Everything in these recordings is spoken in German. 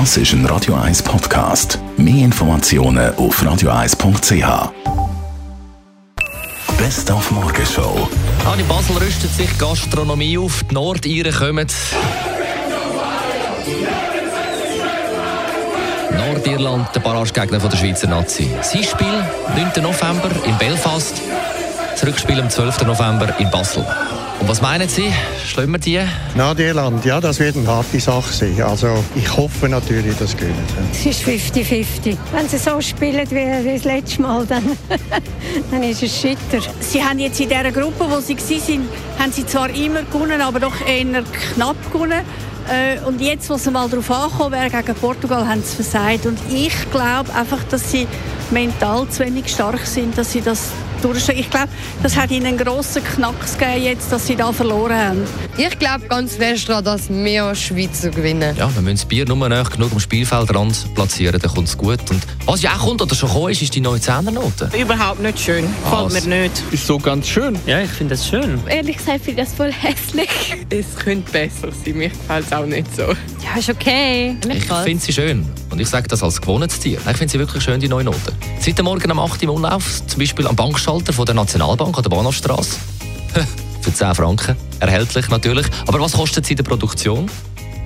Das ist ein Radio 1 Podcast. Mehr Informationen auf radio1.ch. Best auf Morgenshow. Ah, in Basel rüstet sich Gastronomie auf. Die Nordiren kommen. Nordirland, der Barragegegner der Schweizer Nazi. Sein Spiel 9. November in Belfast. Das Rückspiel am 12. November in Basel. Und was meinen Sie? Schlagen wir die? Nordirland, ja, das wird eine harte Sache sein. Also ich hoffe natürlich, dass sie gewinnen. Es ist 50-50. Wenn sie so spielen wie, wie das letzte Mal, dann, dann ist es schitter. Sie haben jetzt in dieser Gruppe, wo sie waren, haben sie zwar immer gewonnen, aber doch eher knapp gewonnen. Äh, und jetzt, wo sie mal darauf angekommen wäre, gegen Portugal, haben sie versagt. Und ich glaube einfach, dass sie mental zu wenig stark sind, dass sie das durchstehen. Ich glaube, das hat ihnen einen grossen Knacks gegeben, jetzt, dass sie da verloren haben. Ich glaube ganz fest daran, dass wir Schweizer gewinnen. Ja, wir müssen das Bier nur näher genug am Spielfeldrand platzieren, dann kommt es gut. Und was ja auch kommt oder schon gekommen ist, ist die neue Zehnernote. Überhaupt nicht schön. Was? Gefällt mir nicht. Ist so ganz schön. Ja, ich finde das schön. Ehrlich gesagt finde ich das voll hässlich. Es könnte besser sein. Mir gefällt es auch nicht so. Ja, ist okay. Ich finde sie schön. Und ich sage das als gewohntes Tier. Ich finde sie wirklich schön, die neue Note. Seit dem Morgen um 8 Uhr im Umlauf, zum Beispiel am Bankschalter von der Nationalbank an der Bahnhofstrasse. Für 10 Franken. Erhältlich natürlich. Aber was kostet sie in der Produktion?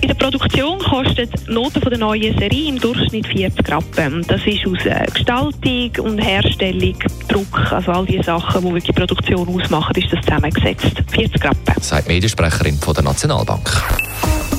In der Produktion kostet die Note von der neuen Serie im Durchschnitt 40 Rappen. Das ist aus äh, Gestaltung und Herstellung, Druck, also all die Sachen, die wirklich die Produktion ausmachen, ist das zusammengesetzt. 40 Rappen. Sagt die Mediensprecherin von der Nationalbank.